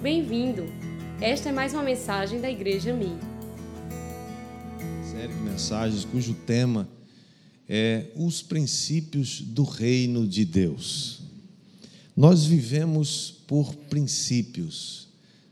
Bem-vindo! Esta é mais uma mensagem da Igreja Mi. Série de mensagens cujo tema é os princípios do reino de Deus. Nós vivemos por princípios.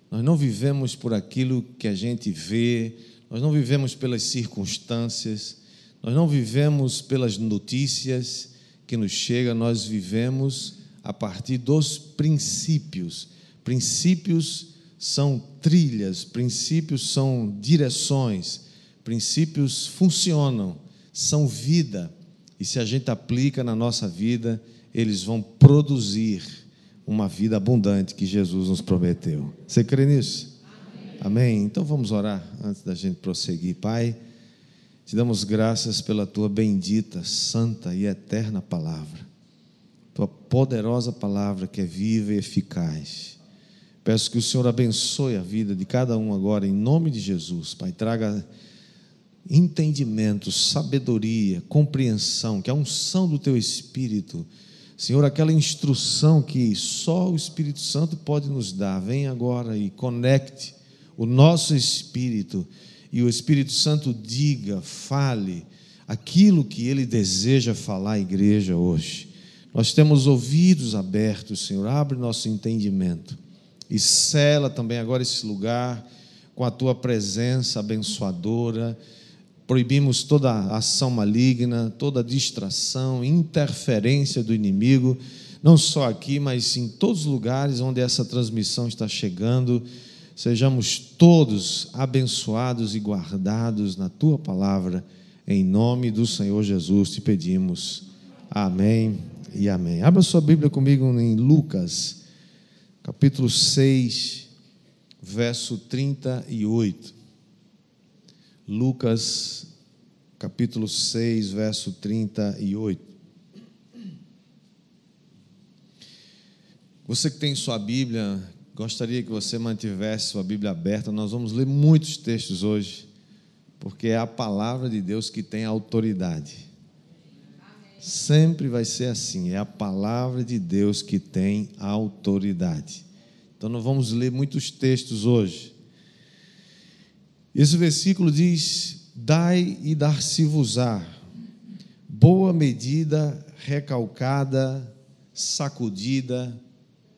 Nós não vivemos por aquilo que a gente vê, nós não vivemos pelas circunstâncias, nós não vivemos pelas notícias que nos chegam, nós vivemos a partir dos princípios. Princípios são trilhas, princípios são direções, princípios funcionam, são vida. E se a gente aplica na nossa vida, eles vão produzir uma vida abundante que Jesus nos prometeu. Você crê nisso? Amém. Amém. Então vamos orar antes da gente prosseguir. Pai, te damos graças pela tua bendita, santa e eterna palavra. Tua poderosa palavra que é viva e eficaz. Peço que o Senhor abençoe a vida de cada um agora, em nome de Jesus. Pai, traga entendimento, sabedoria, compreensão, que a unção do teu Espírito, Senhor, aquela instrução que só o Espírito Santo pode nos dar, vem agora e conecte o nosso espírito e o Espírito Santo diga, fale aquilo que ele deseja falar à igreja hoje. Nós temos ouvidos abertos, Senhor, abre nosso entendimento e cela também agora esse lugar com a tua presença abençoadora proibimos toda ação maligna, toda distração, interferência do inimigo, não só aqui, mas em todos os lugares onde essa transmissão está chegando. Sejamos todos abençoados e guardados na tua palavra, em nome do Senhor Jesus te pedimos. Amém e amém. Abra sua Bíblia comigo em Lucas, capítulo 6, verso 38. Lucas, capítulo 6, verso 38. Você que tem sua Bíblia, gostaria que você mantivesse sua Bíblia aberta. Nós vamos ler muitos textos hoje, porque é a palavra de Deus que tem autoridade. Sempre vai ser assim, é a palavra de Deus que tem autoridade. Então, nós vamos ler muitos textos hoje. Esse versículo diz: Dai e dar-se-vos-á, boa medida, recalcada, sacudida,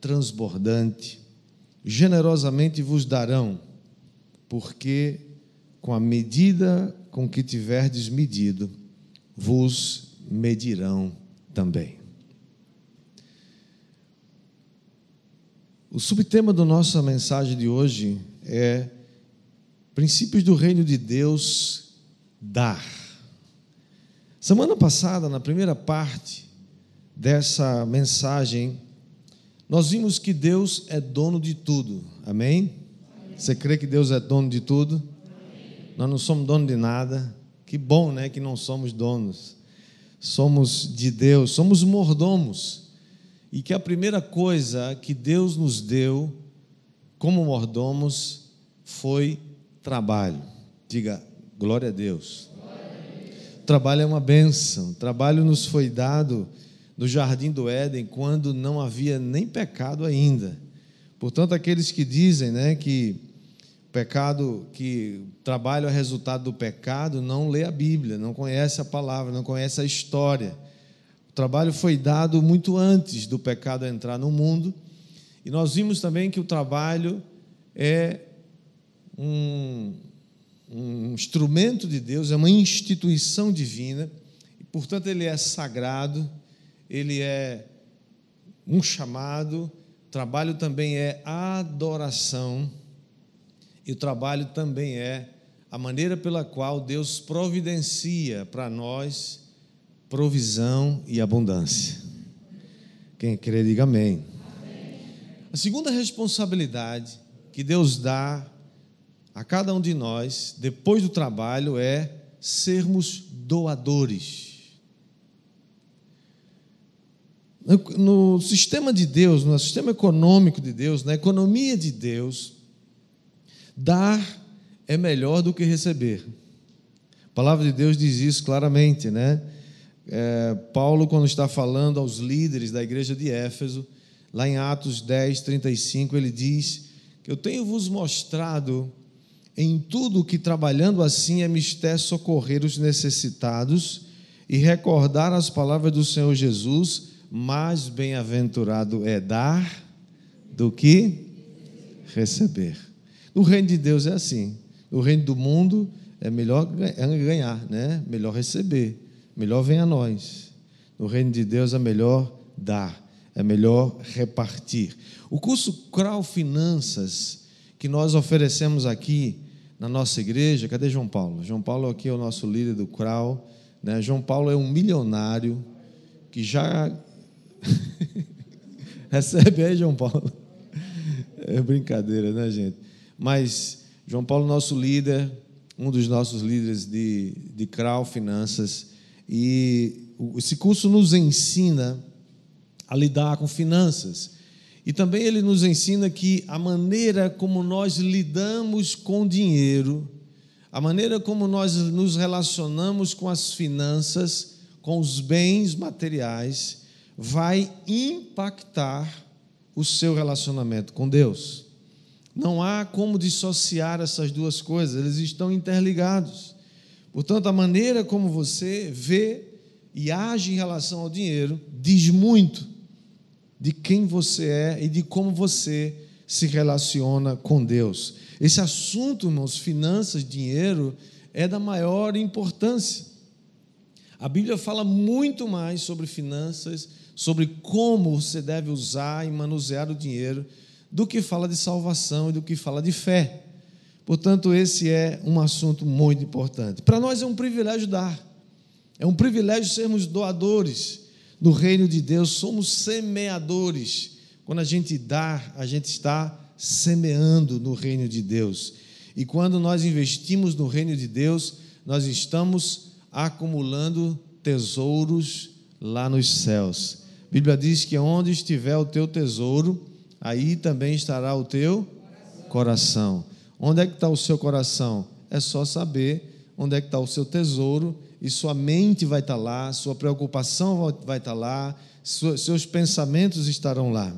transbordante, generosamente vos darão, porque com a medida com que tiverdes medido, vos medirão também. O subtema da nossa mensagem de hoje é Princípios do reino de Deus dar. Semana passada, na primeira parte dessa mensagem, nós vimos que Deus é dono de tudo. Amém? Você crê que Deus é dono de tudo? Amém. Nós não somos dono de nada. Que bom, né, que não somos donos. Somos de Deus, somos mordomos. E que a primeira coisa que Deus nos deu como mordomos foi trabalho. Diga, glória a Deus. Trabalho é uma bênção. Trabalho nos foi dado no jardim do Éden quando não havia nem pecado ainda. Portanto, aqueles que dizem, né, que pecado, que trabalho é resultado do pecado, não lê a Bíblia, não conhece a palavra, não conhece a história. O trabalho foi dado muito antes do pecado entrar no mundo. E nós vimos também que o trabalho é um, um instrumento de Deus, é uma instituição divina, e, portanto, ele é sagrado, ele é um chamado, trabalho também é adoração, e o trabalho também é a maneira pela qual Deus providencia para nós provisão e abundância. Quem crê, diga amém. amém. A segunda responsabilidade que Deus dá a cada um de nós, depois do trabalho, é sermos doadores. No sistema de Deus, no sistema econômico de Deus, na economia de Deus, dar é melhor do que receber. A palavra de Deus diz isso claramente, né? É, Paulo, quando está falando aos líderes da igreja de Éfeso, lá em Atos 10, 35, ele diz eu tenho vos mostrado em tudo que trabalhando assim é mistério socorrer os necessitados e recordar as palavras do Senhor Jesus, mais bem-aventurado é dar do que receber. No reino de Deus é assim. No reino do mundo é melhor ganhar, né? Melhor receber, melhor vem a nós. No reino de Deus é melhor dar, é melhor repartir. O curso Crau Finanças que nós oferecemos aqui na nossa igreja, cadê João Paulo? João Paulo aqui é o nosso líder do Crau, né? João Paulo é um milionário que já recebe aí, João Paulo. É brincadeira, né, gente? Mas João Paulo, nosso líder, um dos nossos líderes de, de Crau Finanças, e esse curso nos ensina a lidar com finanças. E também ele nos ensina que a maneira como nós lidamos com dinheiro, a maneira como nós nos relacionamos com as finanças, com os bens materiais, vai impactar o seu relacionamento com Deus. Não há como dissociar essas duas coisas, eles estão interligados. Portanto, a maneira como você vê e age em relação ao dinheiro diz muito de quem você é e de como você se relaciona com Deus. Esse assunto, irmãos, finanças, dinheiro, é da maior importância. A Bíblia fala muito mais sobre finanças, sobre como você deve usar e manusear o dinheiro, do que fala de salvação e do que fala de fé. Portanto, esse é um assunto muito importante. Para nós é um privilégio dar, é um privilégio sermos doadores do reino de Deus, somos semeadores. Quando a gente dá, a gente está semeando no reino de Deus. E quando nós investimos no reino de Deus, nós estamos acumulando tesouros lá nos céus. A Bíblia diz que onde estiver o teu tesouro, aí também estará o teu coração. Onde é que está o seu coração? É só saber onde é que está o seu tesouro e sua mente vai estar lá, sua preocupação vai estar lá, seus pensamentos estarão lá.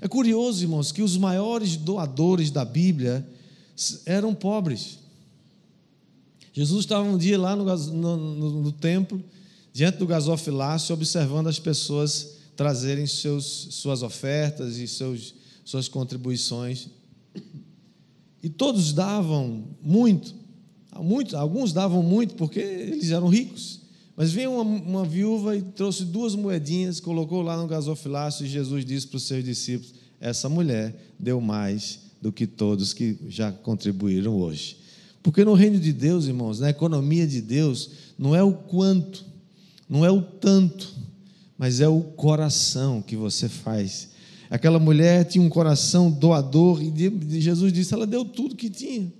É curioso, irmãos, que os maiores doadores da Bíblia eram pobres. Jesus estava um dia lá no, no, no, no templo, diante do gasofilácio, observando as pessoas trazerem seus, suas ofertas e seus, suas contribuições. E todos davam muito. Muitos, alguns davam muito porque eles eram ricos. Mas veio uma, uma viúva e trouxe duas moedinhas, colocou lá no gasofilácio e Jesus disse para os seus discípulos: Essa mulher deu mais do que todos que já contribuíram hoje. Porque no reino de Deus, irmãos, na economia de Deus, não é o quanto, não é o tanto, mas é o coração que você faz. Aquela mulher tinha um coração doador e Jesus disse: ela deu tudo que tinha.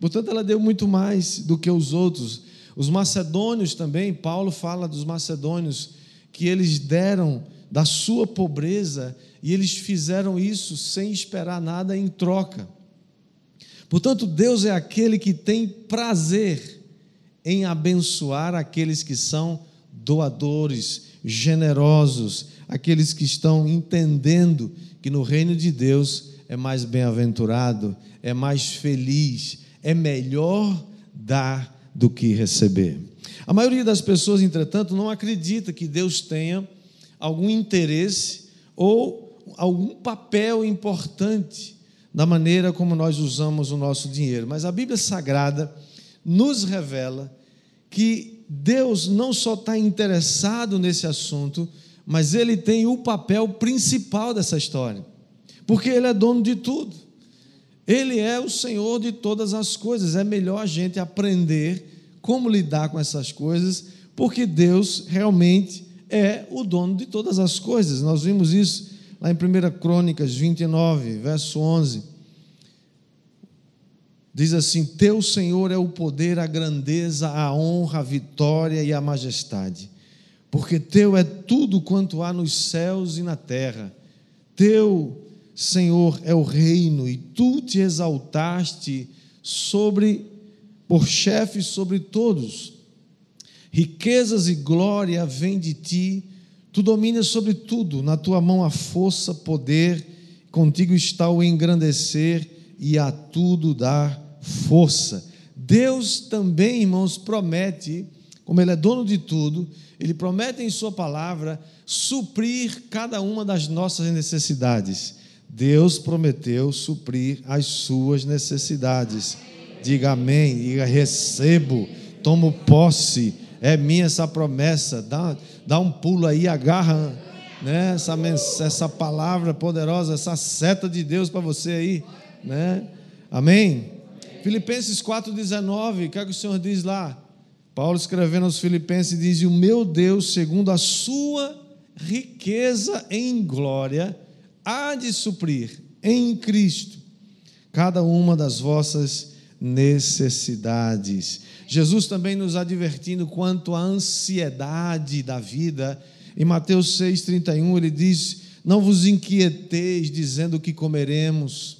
Portanto, ela deu muito mais do que os outros. Os macedônios também, Paulo fala dos macedônios, que eles deram da sua pobreza e eles fizeram isso sem esperar nada em troca. Portanto, Deus é aquele que tem prazer em abençoar aqueles que são doadores, generosos, aqueles que estão entendendo que no reino de Deus é mais bem-aventurado, é mais feliz, é melhor dar do que receber. A maioria das pessoas, entretanto, não acredita que Deus tenha algum interesse ou algum papel importante na maneira como nós usamos o nosso dinheiro. Mas a Bíblia Sagrada nos revela que Deus não só está interessado nesse assunto, mas Ele tem o papel principal dessa história, porque Ele é dono de tudo. Ele é o Senhor de todas as coisas. É melhor a gente aprender como lidar com essas coisas, porque Deus realmente é o dono de todas as coisas. Nós vimos isso lá em 1 Crônicas 29, verso 11. Diz assim: Teu Senhor é o poder, a grandeza, a honra, a vitória e a majestade, porque teu é tudo quanto há nos céus e na terra. Teu Senhor é o reino, e tu te exaltaste sobre por chefe sobre todos. Riquezas e glória vêm de ti, tu dominas sobre tudo, na tua mão a força, poder, contigo está o engrandecer e a tudo dar força. Deus também, irmãos, promete, como Ele é dono de tudo, Ele promete em Sua palavra suprir cada uma das nossas necessidades. Deus prometeu suprir as suas necessidades. Diga amém, diga recebo, tomo posse, é minha essa promessa. Dá, dá um pulo aí, agarra né, essa, essa palavra poderosa, essa seta de Deus para você aí. Né? Amém? Filipenses 4,19, o que, é que o Senhor diz lá? Paulo escrevendo aos Filipenses diz: O meu Deus, segundo a sua riqueza em glória, há de suprir em Cristo cada uma das vossas necessidades. Jesus também nos advertindo quanto à ansiedade da vida. Em Mateus 6,31 ele diz: Não vos inquieteis dizendo o que comeremos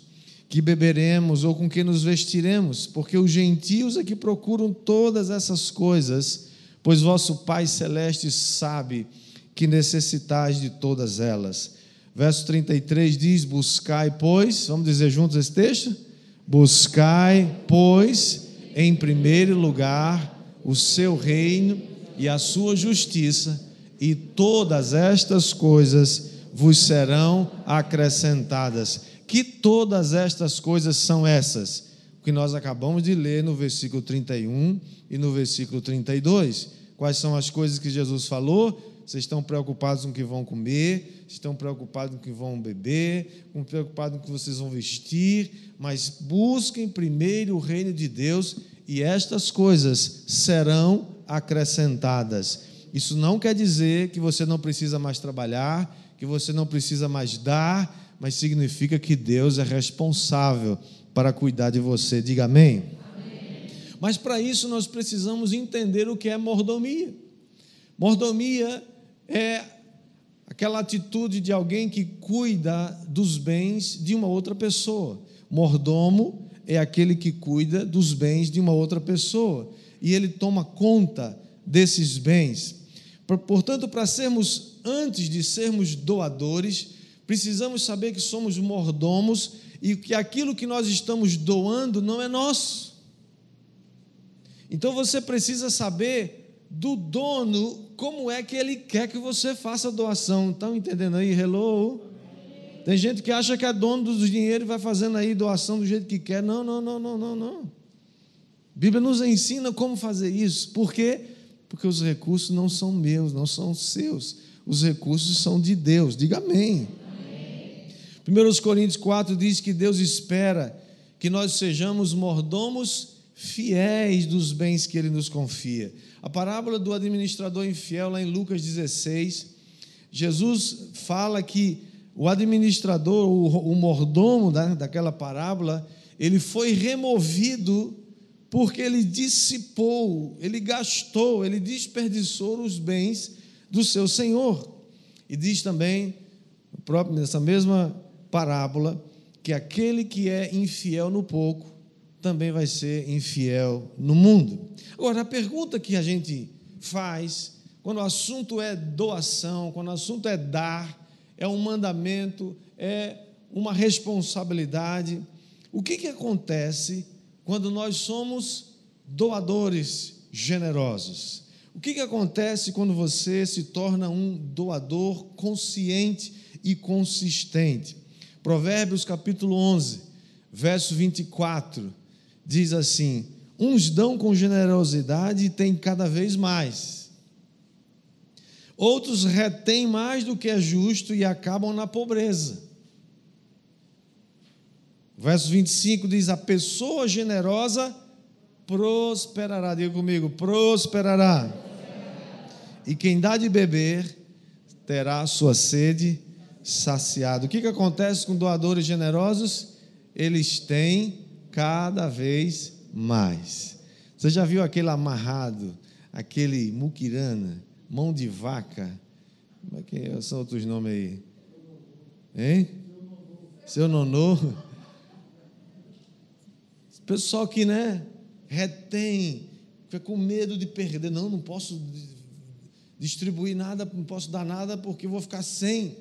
que beberemos ou com que nos vestiremos, porque os gentios é que procuram todas essas coisas, pois vosso Pai celeste sabe que necessitais de todas elas. Verso 33 diz: Buscai, pois, vamos dizer juntos esse texto? Buscai, pois, em primeiro lugar o seu reino e a sua justiça, e todas estas coisas vos serão acrescentadas. Que todas estas coisas são essas? que nós acabamos de ler no versículo 31 e no versículo 32. Quais são as coisas que Jesus falou? Vocês estão preocupados com o que vão comer, estão preocupados com o que vão beber, estão preocupados com o que vocês vão vestir, mas busquem primeiro o reino de Deus e estas coisas serão acrescentadas. Isso não quer dizer que você não precisa mais trabalhar, que você não precisa mais dar, mas significa que Deus é responsável para cuidar de você. Diga amém. amém. Mas para isso nós precisamos entender o que é mordomia. Mordomia é aquela atitude de alguém que cuida dos bens de uma outra pessoa. Mordomo é aquele que cuida dos bens de uma outra pessoa e ele toma conta desses bens. Portanto, para sermos, antes de sermos doadores, precisamos saber que somos mordomos e que aquilo que nós estamos doando não é nosso. Então você precisa saber do dono como é que ele quer que você faça a doação. Estão entendendo aí? Hello? Tem gente que acha que é dono do dinheiro e vai fazendo aí doação do jeito que quer. Não, não, não, não, não, não. A Bíblia nos ensina como fazer isso. Por quê? Porque os recursos não são meus, não são seus. Os recursos são de Deus. Diga amém. 1 Coríntios 4 diz que Deus espera que nós sejamos mordomos fiéis dos bens que Ele nos confia. A parábola do administrador infiel, lá em Lucas 16, Jesus fala que o administrador, o, mordomo da, daquela parábola, ele foi removido porque ele dissipou, ele gastou, ele desperdiçou os bens do seu senhor. E diz também, próprio nessa mesma parábola que aquele que é infiel no pouco também vai ser infiel no mundo. Agora, a pergunta que a gente faz quando o assunto é doação, quando o assunto é dar, é um mandamento, é uma responsabilidade, o que, que acontece quando nós somos doadores generosos? O que, que acontece quando você se torna um doador consciente e consistente? Provérbios capítulo 11, verso 24, diz assim: Uns dão com generosidade e têm cada vez mais. Outros retêm mais do que é justo e acabam na pobreza. Verso 25 diz: A pessoa generosa prosperará. Diga comigo: prosperará. E quem dá de beber terá sua sede saciado. O que, que acontece com doadores generosos? Eles têm cada vez mais. Você já viu aquele amarrado, aquele muquirana, mão de vaca? Como é que são outros nomes aí? Hein? Seu nonô? Pessoal que, né, retém, fica com medo de perder. Não, não posso distribuir nada, não posso dar nada porque vou ficar sem.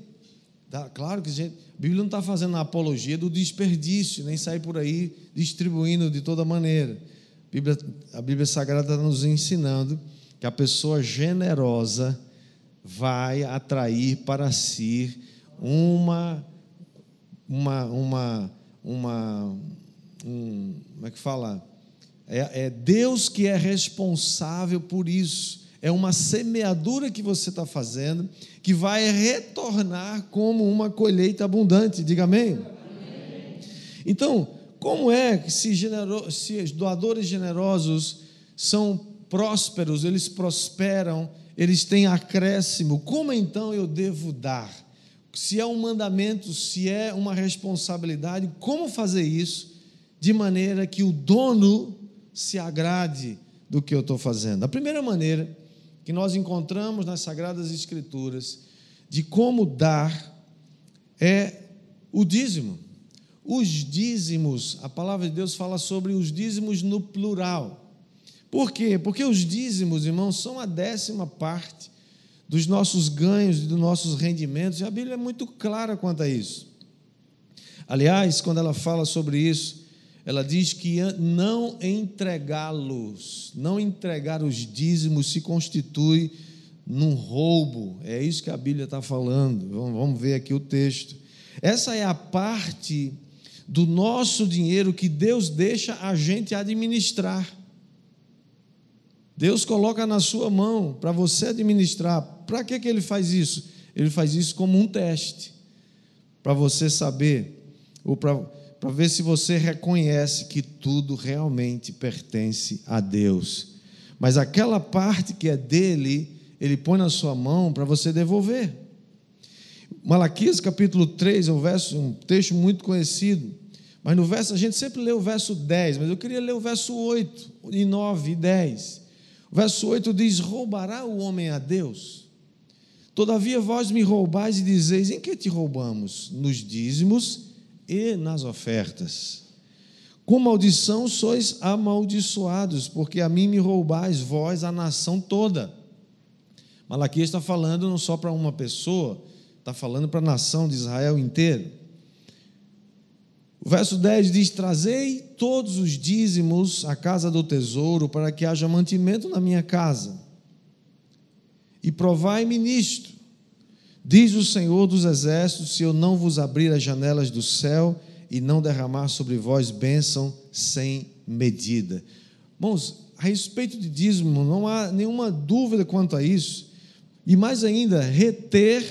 Tá, claro que a, gente, a Bíblia não está fazendo a apologia do desperdício, nem sair por aí distribuindo de toda maneira. A Bíblia, a Bíblia Sagrada está nos ensinando que a pessoa generosa vai atrair para si uma uma uma uma um, como é que fala é, é Deus que é responsável por isso é uma semeadura que você está fazendo que vai retornar como uma colheita abundante. Diga amém. amém. Então, como é que se, genero, se doadores generosos são prósperos, eles prosperam, eles têm acréscimo, como então eu devo dar? Se é um mandamento, se é uma responsabilidade, como fazer isso de maneira que o dono se agrade do que eu estou fazendo? A primeira maneira que nós encontramos nas Sagradas Escrituras de como dar é o dízimo. Os dízimos, a palavra de Deus fala sobre os dízimos no plural. Por quê? Porque os dízimos, irmãos, são a décima parte dos nossos ganhos e dos nossos rendimentos, e a Bíblia é muito clara quanto a isso. Aliás, quando ela fala sobre isso, ela diz que não entregá-los, não entregar os dízimos se constitui num roubo. É isso que a Bíblia está falando. Vamos ver aqui o texto. Essa é a parte do nosso dinheiro que Deus deixa a gente administrar. Deus coloca na sua mão para você administrar. Para que, que ele faz isso? Ele faz isso como um teste, para você saber, ou para para ver se você reconhece que tudo realmente pertence a Deus. Mas aquela parte que é dele, ele põe na sua mão para você devolver. Malaquias capítulo 3 é um, verso, um texto muito conhecido, mas no verso, a gente sempre lê o verso 10, mas eu queria ler o verso 8, e 9 e 10. O verso 8 diz: Roubará o homem a Deus? Todavia vós me roubais e dizeis: Em que te roubamos? Nos dízimos e nas ofertas. Com maldição sois amaldiçoados, porque a mim me roubais vós a nação toda. Malaquias está falando não só para uma pessoa, está falando para a nação de Israel inteira. O verso 10 diz: Trazei todos os dízimos à casa do tesouro, para que haja mantimento na minha casa. E provai-me nisto Diz o Senhor dos Exércitos: se eu não vos abrir as janelas do céu e não derramar sobre vós bênção sem medida. Bons, a respeito de dízimo, não há nenhuma dúvida quanto a isso. E mais ainda, reter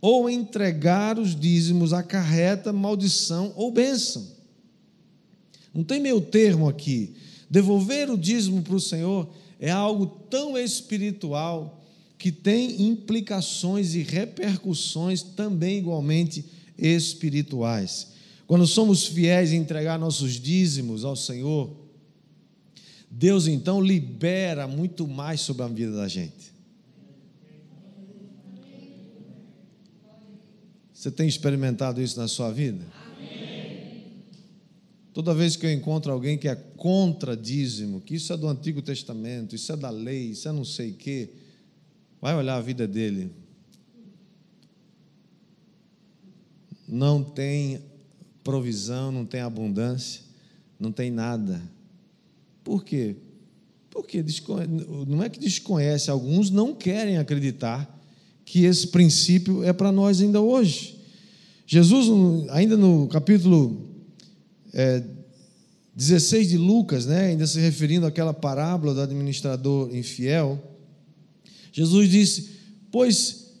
ou entregar os dízimos acarreta maldição ou bênção. Não tem meio termo aqui. Devolver o dízimo para o Senhor é algo tão espiritual que tem implicações e repercussões também igualmente espirituais. Quando somos fiéis em entregar nossos dízimos ao Senhor, Deus então libera muito mais sobre a vida da gente. Você tem experimentado isso na sua vida? Toda vez que eu encontro alguém que é contra dízimo, que isso é do Antigo Testamento, isso é da lei, isso é não sei o quê, Vai olhar a vida dele. Não tem provisão, não tem abundância, não tem nada. Por quê? Porque não é que desconhece, alguns não querem acreditar que esse princípio é para nós ainda hoje. Jesus, ainda no capítulo é, 16 de Lucas, né, ainda se referindo àquela parábola do administrador infiel, Jesus disse: Pois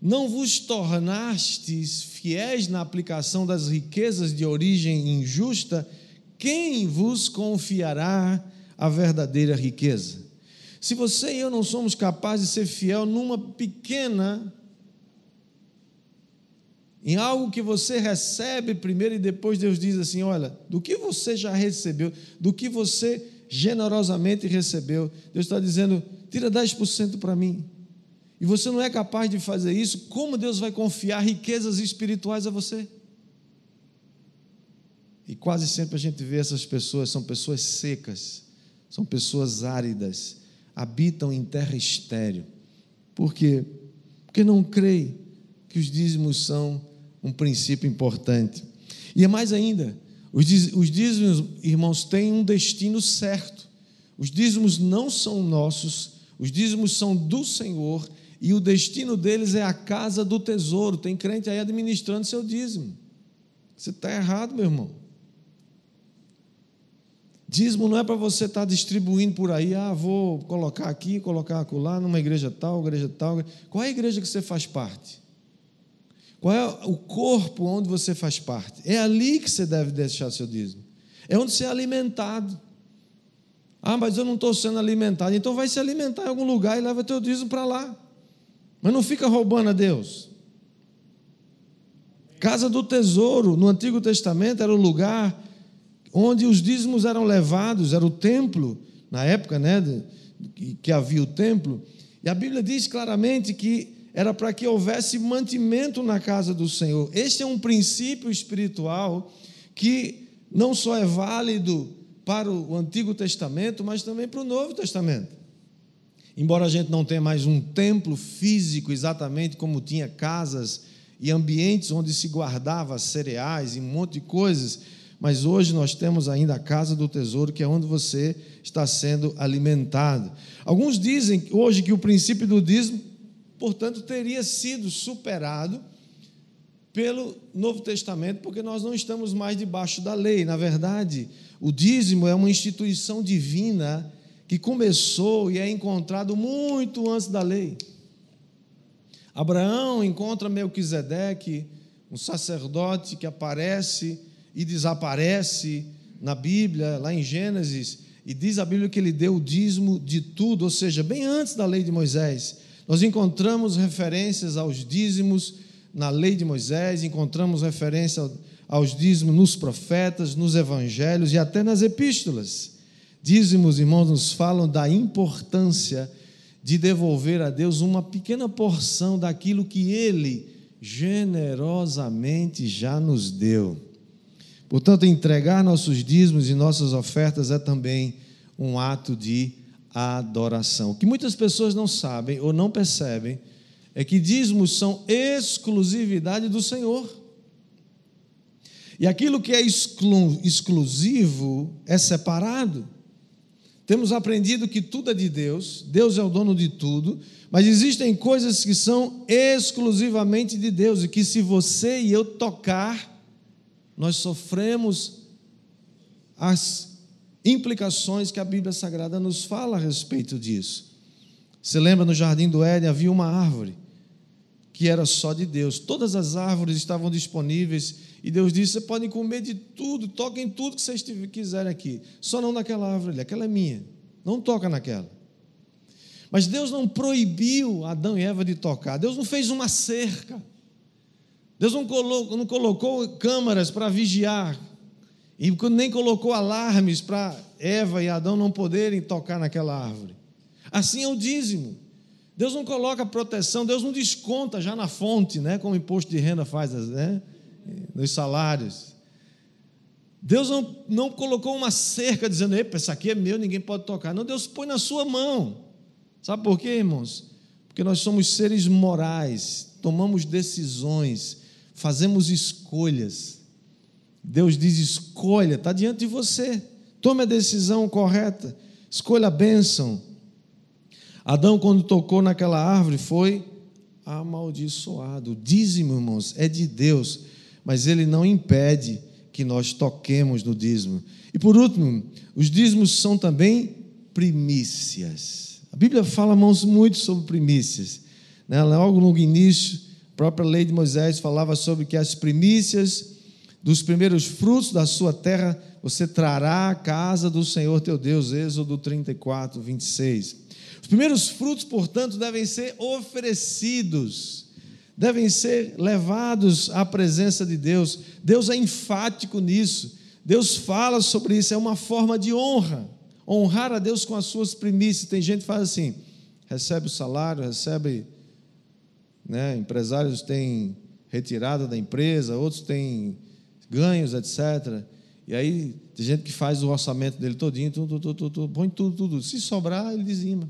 não vos tornastes fiéis na aplicação das riquezas de origem injusta, quem vos confiará a verdadeira riqueza? Se você e eu não somos capazes de ser fiel numa pequena, em algo que você recebe primeiro e depois Deus diz assim: olha, do que você já recebeu, do que você generosamente recebeu, Deus está dizendo: tira 10% para mim e você não é capaz de fazer isso, como Deus vai confiar riquezas espirituais a você? E quase sempre a gente vê essas pessoas, são pessoas secas, são pessoas áridas, habitam em terra estéril. Por quê? Porque não creem que os dízimos são um princípio importante. E é mais ainda, os dízimos, irmãos, têm um destino certo. Os dízimos não são nossos, os dízimos são do Senhor e o destino deles é a casa do tesouro. Tem crente aí administrando seu dízimo. Você está errado, meu irmão. Dízimo não é para você estar tá distribuindo por aí, ah, vou colocar aqui, colocar acolá, numa igreja tal, igreja tal. Qual é a igreja que você faz parte? Qual é o corpo onde você faz parte? É ali que você deve deixar seu dízimo. É onde você é alimentado. Ah, mas eu não estou sendo alimentado. Então vai se alimentar em algum lugar e leva teu dízimo para lá. Mas não fica roubando a Deus. Casa do tesouro, no Antigo Testamento, era o lugar onde os dízimos eram levados, era o templo, na época né, que havia o templo. E a Bíblia diz claramente que era para que houvesse mantimento na casa do Senhor. Este é um princípio espiritual que não só é válido para o Antigo Testamento, mas também para o Novo Testamento. Embora a gente não tenha mais um templo físico exatamente como tinha casas e ambientes onde se guardava cereais e um monte de coisas, mas hoje nós temos ainda a casa do tesouro, que é onde você está sendo alimentado. Alguns dizem hoje que o princípio do dízimo portanto, teria sido superado pelo Novo Testamento, porque nós não estamos mais debaixo da lei. Na verdade, o dízimo é uma instituição divina que começou e é encontrado muito antes da lei. Abraão encontra Melquisedeque, um sacerdote que aparece e desaparece na Bíblia, lá em Gênesis, e diz a Bíblia que ele deu o dízimo de tudo, ou seja, bem antes da lei de Moisés. Nós encontramos referências aos dízimos na lei de Moisés, encontramos referência aos dízimos nos profetas, nos evangelhos e até nas epístolas. Dízimos, irmãos, nos falam da importância de devolver a Deus uma pequena porção daquilo que Ele generosamente já nos deu. Portanto, entregar nossos dízimos e nossas ofertas é também um ato de adoração. O que muitas pessoas não sabem ou não percebem é que dízimos são exclusividade do Senhor. E aquilo que é exclu exclusivo é separado. Temos aprendido que tudo é de Deus, Deus é o dono de tudo, mas existem coisas que são exclusivamente de Deus e que se você e eu tocar, nós sofremos as implicações que a Bíblia Sagrada nos fala a respeito disso. Você lembra no jardim do Éden havia uma árvore que era só de Deus. Todas as árvores estavam disponíveis e Deus disse: "Vocês podem comer de tudo, toquem tudo que vocês quiserem aqui, só não naquela árvore, aquela é minha. Não toca naquela." Mas Deus não proibiu Adão e Eva de tocar. Deus não fez uma cerca. Deus não colocou, não colocou câmaras para vigiar e nem colocou alarmes para Eva e Adão não poderem tocar naquela árvore. Assim é o dízimo. Deus não coloca proteção, Deus não desconta já na fonte, né, como o imposto de renda faz, né, nos salários. Deus não, não colocou uma cerca dizendo, epa, isso aqui é meu, ninguém pode tocar. Não, Deus põe na sua mão. Sabe por quê, irmãos? Porque nós somos seres morais, tomamos decisões, fazemos escolhas. Deus diz: escolha, está diante de você. Tome a decisão correta. Escolha a bênção. Adão, quando tocou naquela árvore, foi amaldiçoado. O dízimo, irmãos, é de Deus, mas ele não impede que nós toquemos no dízimo. E por último, os dízimos são também primícias. A Bíblia fala, irmãos, muito sobre primícias. Né? Logo no início, a própria lei de Moisés falava sobre que as primícias dos primeiros frutos da sua terra você trará a casa do Senhor teu Deus. Êxodo 34, 26. Os primeiros frutos, portanto, devem ser oferecidos, devem ser levados à presença de Deus. Deus é enfático nisso. Deus fala sobre isso, é uma forma de honra. Honrar a Deus com as suas primícias. Tem gente que faz assim: recebe o salário, recebe. Né, empresários têm retirada da empresa, outros têm ganhos, etc. E aí tem gente que faz o orçamento dele todinho, tudo, tudo, tudo, tudo, põe tudo, tudo. Se sobrar, ele dizima.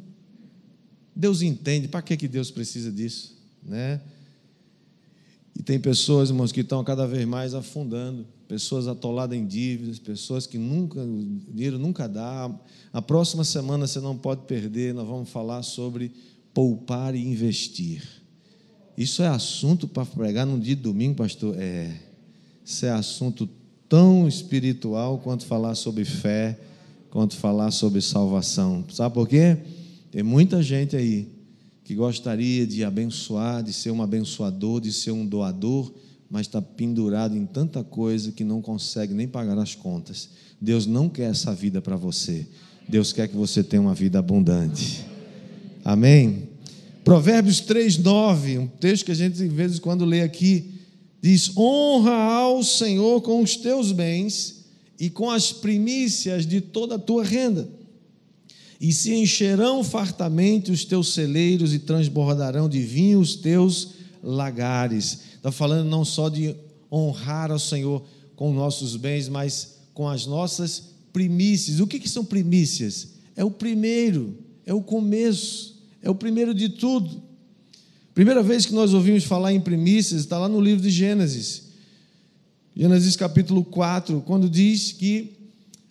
Deus entende, para que, que Deus precisa disso? Né? E tem pessoas, irmãos, que estão cada vez mais afundando, pessoas atoladas em dívidas, pessoas que nunca, o dinheiro nunca dá. A próxima semana você não pode perder, nós vamos falar sobre poupar e investir. Isso é assunto para pregar num dia de domingo, pastor? É. Isso é assunto tão espiritual quanto falar sobre fé, quanto falar sobre salvação. Sabe por quê? Tem muita gente aí que gostaria de abençoar, de ser um abençoador, de ser um doador, mas está pendurado em tanta coisa que não consegue nem pagar as contas. Deus não quer essa vida para você. Deus quer que você tenha uma vida abundante. Amém? Provérbios 3, 9, um texto que a gente de vez em quando lê aqui, diz: Honra ao Senhor com os teus bens e com as primícias de toda a tua renda e se encherão fartamente os teus celeiros e transbordarão de vinho os teus lagares. Está falando não só de honrar ao Senhor com nossos bens, mas com as nossas primícias. O que, que são primícias? É o primeiro, é o começo, é o primeiro de tudo. Primeira vez que nós ouvimos falar em primícias está lá no livro de Gênesis. Gênesis capítulo 4, quando diz que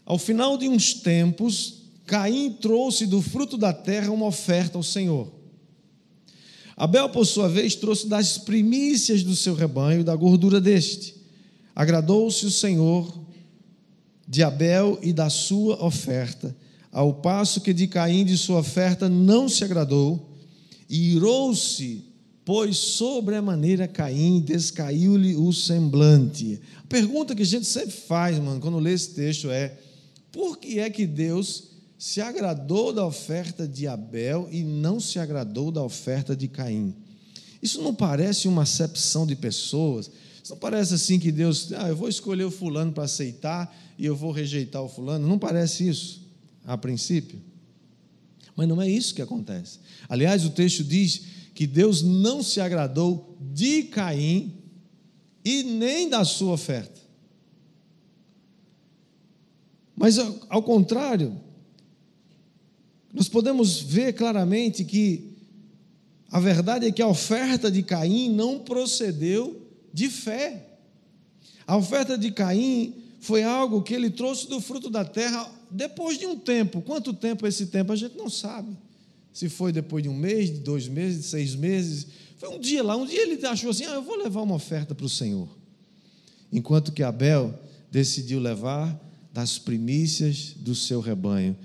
ao final de uns tempos, Caim trouxe do fruto da terra uma oferta ao Senhor. Abel, por sua vez, trouxe das primícias do seu rebanho, da gordura deste. Agradou-se o Senhor de Abel e da sua oferta, ao passo que de Caim de sua oferta não se agradou, e irou-se, pois sobre a maneira Caim descaiu-lhe o semblante. A pergunta que a gente sempre faz, mano, quando lê esse texto é: por que é que Deus se agradou da oferta de Abel e não se agradou da oferta de Caim. Isso não parece uma acepção de pessoas? Isso não parece assim que Deus, ah, eu vou escolher o fulano para aceitar e eu vou rejeitar o fulano? Não parece isso, a princípio? Mas não é isso que acontece. Aliás, o texto diz que Deus não se agradou de Caim e nem da sua oferta. Mas, ao contrário, nós podemos ver claramente que a verdade é que a oferta de Caim não procedeu de fé. A oferta de Caim foi algo que ele trouxe do fruto da terra depois de um tempo. Quanto tempo esse tempo? A gente não sabe. Se foi depois de um mês, de dois meses, de seis meses. Foi um dia lá. Um dia ele achou assim: ah, eu vou levar uma oferta para o Senhor. Enquanto que Abel decidiu levar das primícias do seu rebanho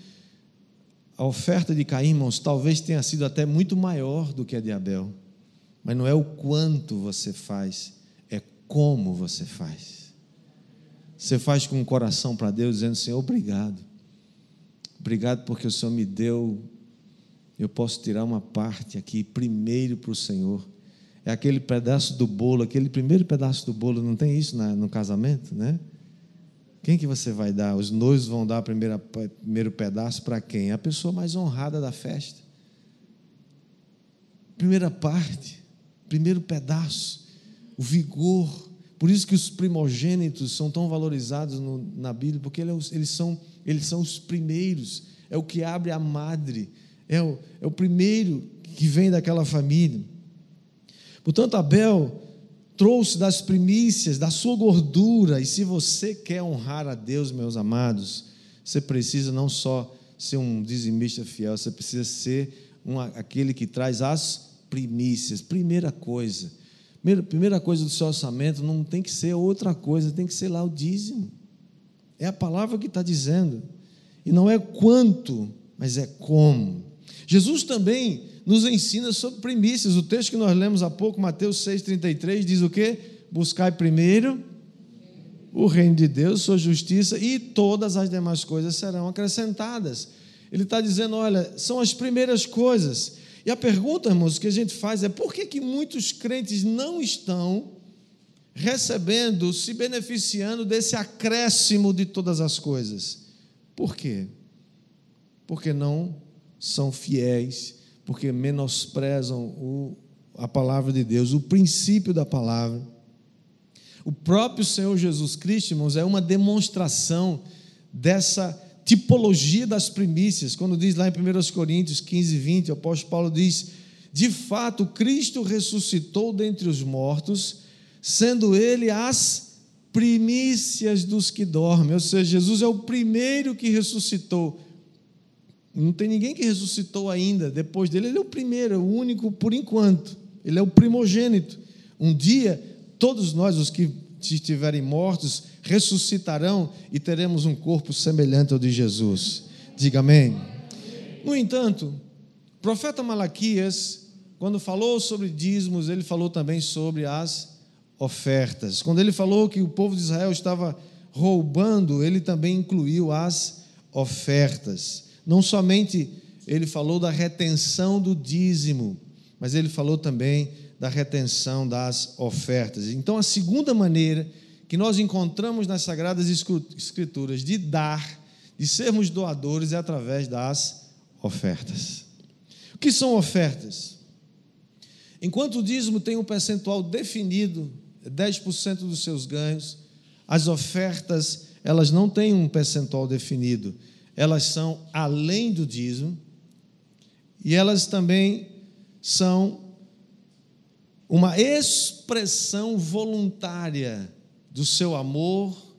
a oferta de Caim, irmãos, talvez tenha sido até muito maior do que a de Abel. Mas não é o quanto você faz, é como você faz. Você faz com o coração para Deus, dizendo: Senhor, obrigado. Obrigado porque o Senhor me deu. Eu posso tirar uma parte aqui, primeiro para o Senhor. É aquele pedaço do bolo, aquele primeiro pedaço do bolo, não tem isso no casamento, né? Quem que você vai dar? Os noivos vão dar o primeiro pedaço para quem? A pessoa mais honrada da festa. Primeira parte, primeiro pedaço, o vigor. Por isso que os primogênitos são tão valorizados no, na Bíblia, porque eles, eles, são, eles são os primeiros, é o que abre a madre, é o, é o primeiro que vem daquela família. Portanto, Abel trouxe das primícias, da sua gordura. E se você quer honrar a Deus, meus amados, você precisa não só ser um dizimista fiel, você precisa ser um, aquele que traz as primícias. Primeira coisa. Primeira, primeira coisa do seu orçamento não tem que ser outra coisa, tem que ser lá o dízimo. É a palavra que está dizendo. E não é quanto, mas é como. Jesus também nos ensina sobre primícias. O texto que nós lemos há pouco, Mateus 6,33, diz o quê? Buscai primeiro o reino de Deus, sua justiça, e todas as demais coisas serão acrescentadas. Ele está dizendo: olha, são as primeiras coisas. E a pergunta, irmãos, que a gente faz é: por que, que muitos crentes não estão recebendo, se beneficiando desse acréscimo de todas as coisas? Por quê? Porque não são fiéis porque menosprezam o, a palavra de Deus, o princípio da palavra. O próprio Senhor Jesus Cristo, irmãos, é uma demonstração dessa tipologia das primícias. Quando diz lá em 1 Coríntios 15, 20, o apóstolo Paulo diz: De fato, Cristo ressuscitou dentre os mortos, sendo ele as primícias dos que dormem. Ou seja, Jesus é o primeiro que ressuscitou. Não tem ninguém que ressuscitou ainda. Depois dele, ele é o primeiro, o único por enquanto. Ele é o primogênito. Um dia, todos nós, os que estiverem mortos, ressuscitarão e teremos um corpo semelhante ao de Jesus. Diga amém. No entanto, o profeta Malaquias, quando falou sobre dízimos, ele falou também sobre as ofertas. Quando ele falou que o povo de Israel estava roubando, ele também incluiu as ofertas. Não somente ele falou da retenção do dízimo, mas ele falou também da retenção das ofertas. Então, a segunda maneira que nós encontramos nas Sagradas Escrituras de dar, de sermos doadores, é através das ofertas. O que são ofertas? Enquanto o dízimo tem um percentual definido 10% dos seus ganhos. As ofertas, elas não têm um percentual definido, elas são além do dízimo e elas também são uma expressão voluntária do seu amor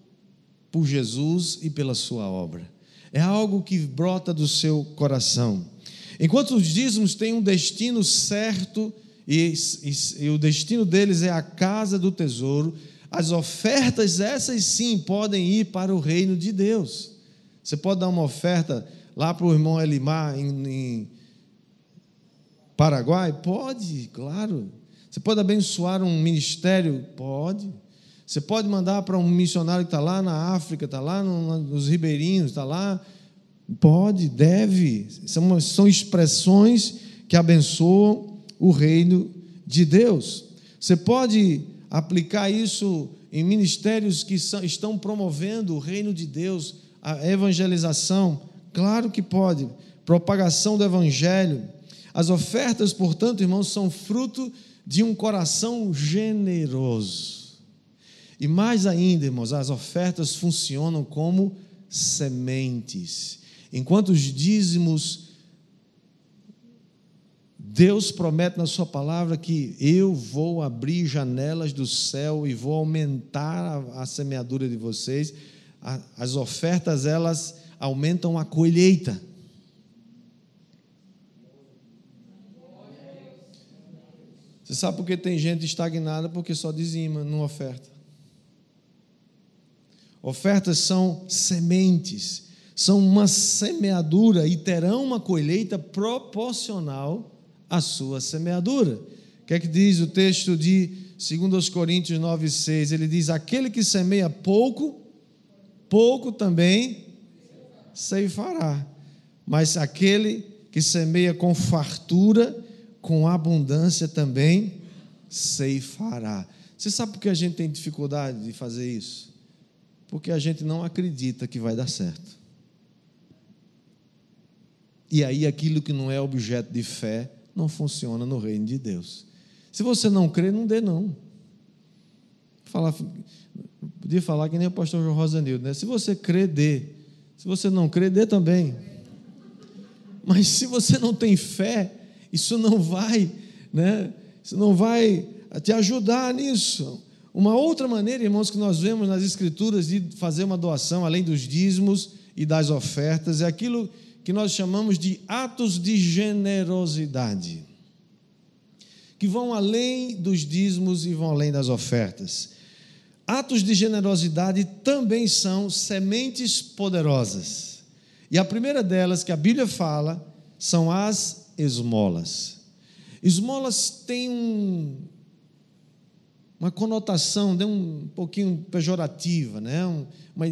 por Jesus e pela sua obra. É algo que brota do seu coração. Enquanto os dízimos têm um destino certo e, e, e o destino deles é a casa do tesouro, as ofertas, essas sim, podem ir para o reino de Deus. Você pode dar uma oferta lá para o irmão Elimar em, em Paraguai? Pode, claro. Você pode abençoar um ministério? Pode. Você pode mandar para um missionário que está lá na África, está lá nos ribeirinhos, está lá? Pode, deve. São, são expressões que abençoam o reino de Deus. Você pode aplicar isso em ministérios que estão promovendo o reino de Deus, a evangelização? Claro que pode. Propagação do evangelho. As ofertas, portanto, irmãos, são fruto de um coração generoso. E mais ainda, irmãos, as ofertas funcionam como sementes. Enquanto os dízimos Deus promete na Sua palavra que eu vou abrir janelas do céu e vou aumentar a, a semeadura de vocês. As ofertas, elas aumentam a colheita. Você sabe por que tem gente estagnada? Porque só dizima, não oferta. Ofertas são sementes, são uma semeadura e terão uma colheita proporcional a sua semeadura. O que é que diz o texto de 2 Coríntios 9,6? Ele diz: Aquele que semeia pouco, pouco também ceifará. Mas aquele que semeia com fartura, com abundância também ceifará. Você sabe por que a gente tem dificuldade de fazer isso? Porque a gente não acredita que vai dar certo. E aí aquilo que não é objeto de fé não funciona no reino de Deus. Se você não crê, não dê não. Falar, podia falar que nem o pastor João Rosanildo, né? Se você crê, dê. Se você não crê, dê também. Mas se você não tem fé, isso não vai, né? Isso não vai te ajudar nisso. Uma outra maneira, irmãos, que nós vemos nas Escrituras de fazer uma doação, além dos dízimos e das ofertas, é aquilo que nós chamamos de atos de generosidade, que vão além dos dízimos e vão além das ofertas. Atos de generosidade também são sementes poderosas. E a primeira delas que a Bíblia fala são as esmolas. Esmolas têm um, uma conotação né, um pouquinho pejorativa, né? uma,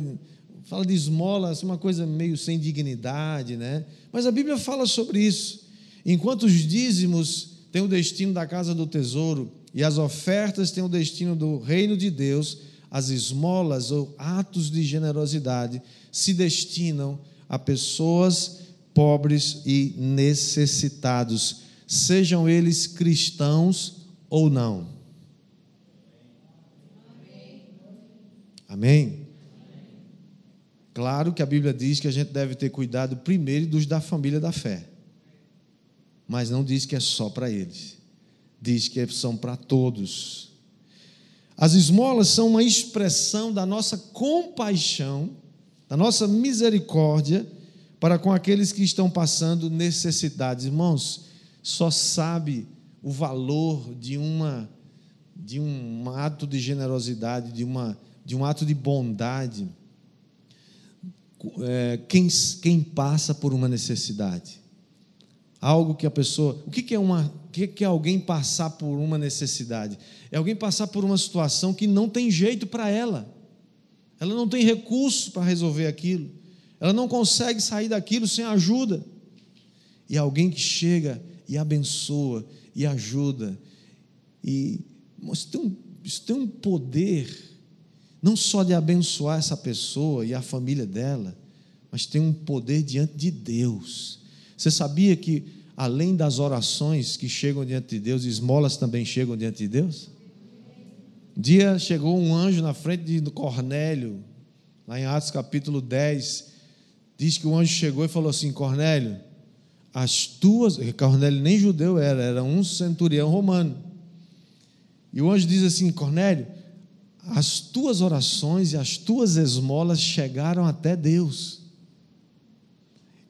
fala de esmola, assim, uma coisa meio sem dignidade, né? Mas a Bíblia fala sobre isso. Enquanto os dízimos têm o destino da casa do tesouro e as ofertas têm o destino do reino de Deus, as esmolas ou atos de generosidade se destinam a pessoas pobres e necessitados, sejam eles cristãos ou não. Amém? Claro que a Bíblia diz que a gente deve ter cuidado primeiro dos da família da fé, mas não diz que é só para eles, diz que são para todos. As esmolas são uma expressão da nossa compaixão, da nossa misericórdia para com aqueles que estão passando necessidades. Irmãos, só sabe o valor de uma de um ato de generosidade, de, uma, de um ato de bondade, é, quem, quem passa por uma necessidade. Algo que a pessoa. O que, que é uma. Que, que é alguém passar por uma necessidade? É alguém passar por uma situação que não tem jeito para ela. Ela não tem recurso para resolver aquilo. Ela não consegue sair daquilo sem ajuda. E alguém que chega e abençoa e ajuda. E isso tem, um, isso tem um poder, não só de abençoar essa pessoa e a família dela, mas tem um poder diante de Deus. Você sabia que, além das orações que chegam diante de Deus, esmolas também chegam diante de Deus? Dia chegou um anjo na frente de Cornélio, lá em Atos capítulo 10, diz que o anjo chegou e falou assim: Cornélio, as tuas. Cornélio nem judeu era, era um centurião romano. E o anjo diz assim: Cornélio, as tuas orações e as tuas esmolas chegaram até Deus.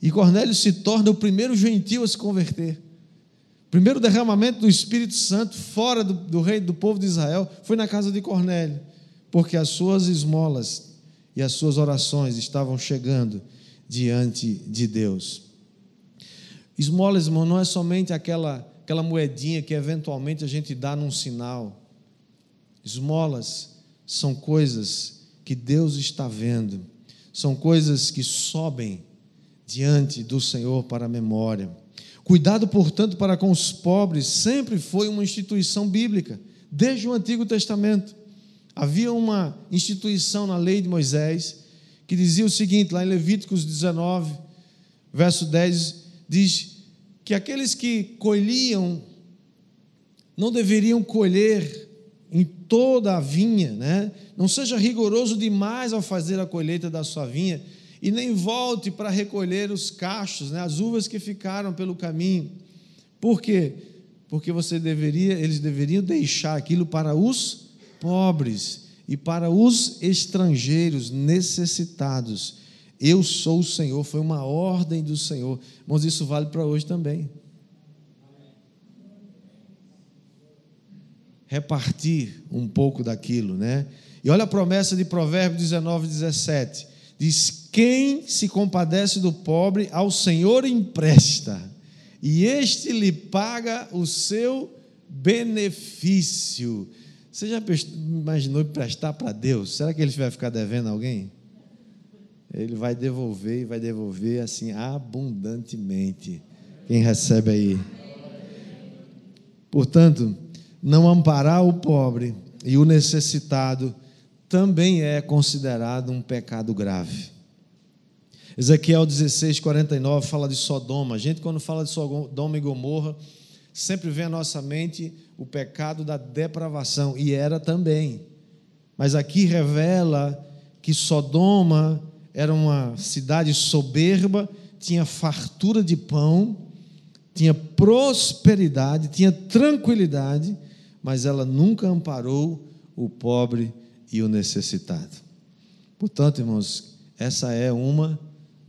E Cornélio se torna o primeiro gentil a se converter. O primeiro derramamento do Espírito Santo fora do, do rei do povo de Israel foi na casa de Cornélio, porque as suas esmolas e as suas orações estavam chegando diante de Deus. Esmolas, irmão, não é somente aquela, aquela moedinha que eventualmente a gente dá num sinal. Esmolas são coisas que Deus está vendo, são coisas que sobem diante do Senhor para a memória. Cuidado, portanto, para com os pobres sempre foi uma instituição bíblica, desde o Antigo Testamento. Havia uma instituição na lei de Moisés que dizia o seguinte, lá em Levíticos 19, verso 10, diz que aqueles que colhiam não deveriam colher em toda a vinha, né? Não seja rigoroso demais ao fazer a colheita da sua vinha e nem volte para recolher os cachos, né? As uvas que ficaram pelo caminho. Por quê? Porque você deveria, eles deveriam deixar aquilo para os pobres e para os estrangeiros necessitados. Eu sou o Senhor, foi uma ordem do Senhor. Mas isso vale para hoje também. Repartir um pouco daquilo, né? E olha a promessa de Provérbios 19, 17. Diz: Quem se compadece do pobre, ao Senhor empresta, e este lhe paga o seu benefício. Você já imaginou emprestar para Deus? Será que ele vai ficar devendo alguém? Ele vai devolver e vai devolver assim abundantemente. Quem recebe aí? Portanto, não amparar o pobre e o necessitado também é considerado um pecado grave. Ezequiel 16, 49 fala de Sodoma. A gente, quando fala de Sodoma e Gomorra, sempre vem à nossa mente o pecado da depravação, e era também. Mas aqui revela que Sodoma era uma cidade soberba, tinha fartura de pão, tinha prosperidade, tinha tranquilidade, mas ela nunca amparou o pobre e o necessitado. Portanto, irmãos, essa é uma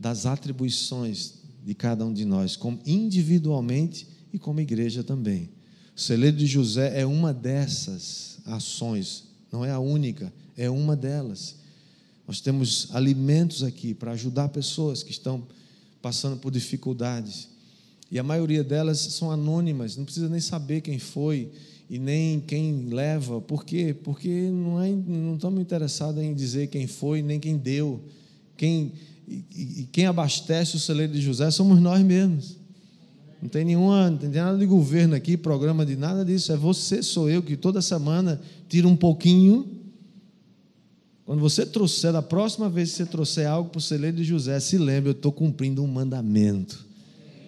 das atribuições de cada um de nós, como individualmente e como igreja também. O celeiro de José é uma dessas ações, não é a única, é uma delas. Nós temos alimentos aqui para ajudar pessoas que estão passando por dificuldades. E a maioria delas são anônimas, não precisa nem saber quem foi e nem quem leva. Por quê? Porque não, é, não estamos interessados em dizer quem foi, nem quem deu. Quem, e, e quem abastece o celeiro de José somos nós mesmos. Não tem nenhuma, não tem nada de governo aqui, programa de nada disso. É você, sou eu, que toda semana tira um pouquinho. Quando você trouxer, da próxima vez que você trouxer algo para o celeiro de José, se lembre, eu estou cumprindo um mandamento.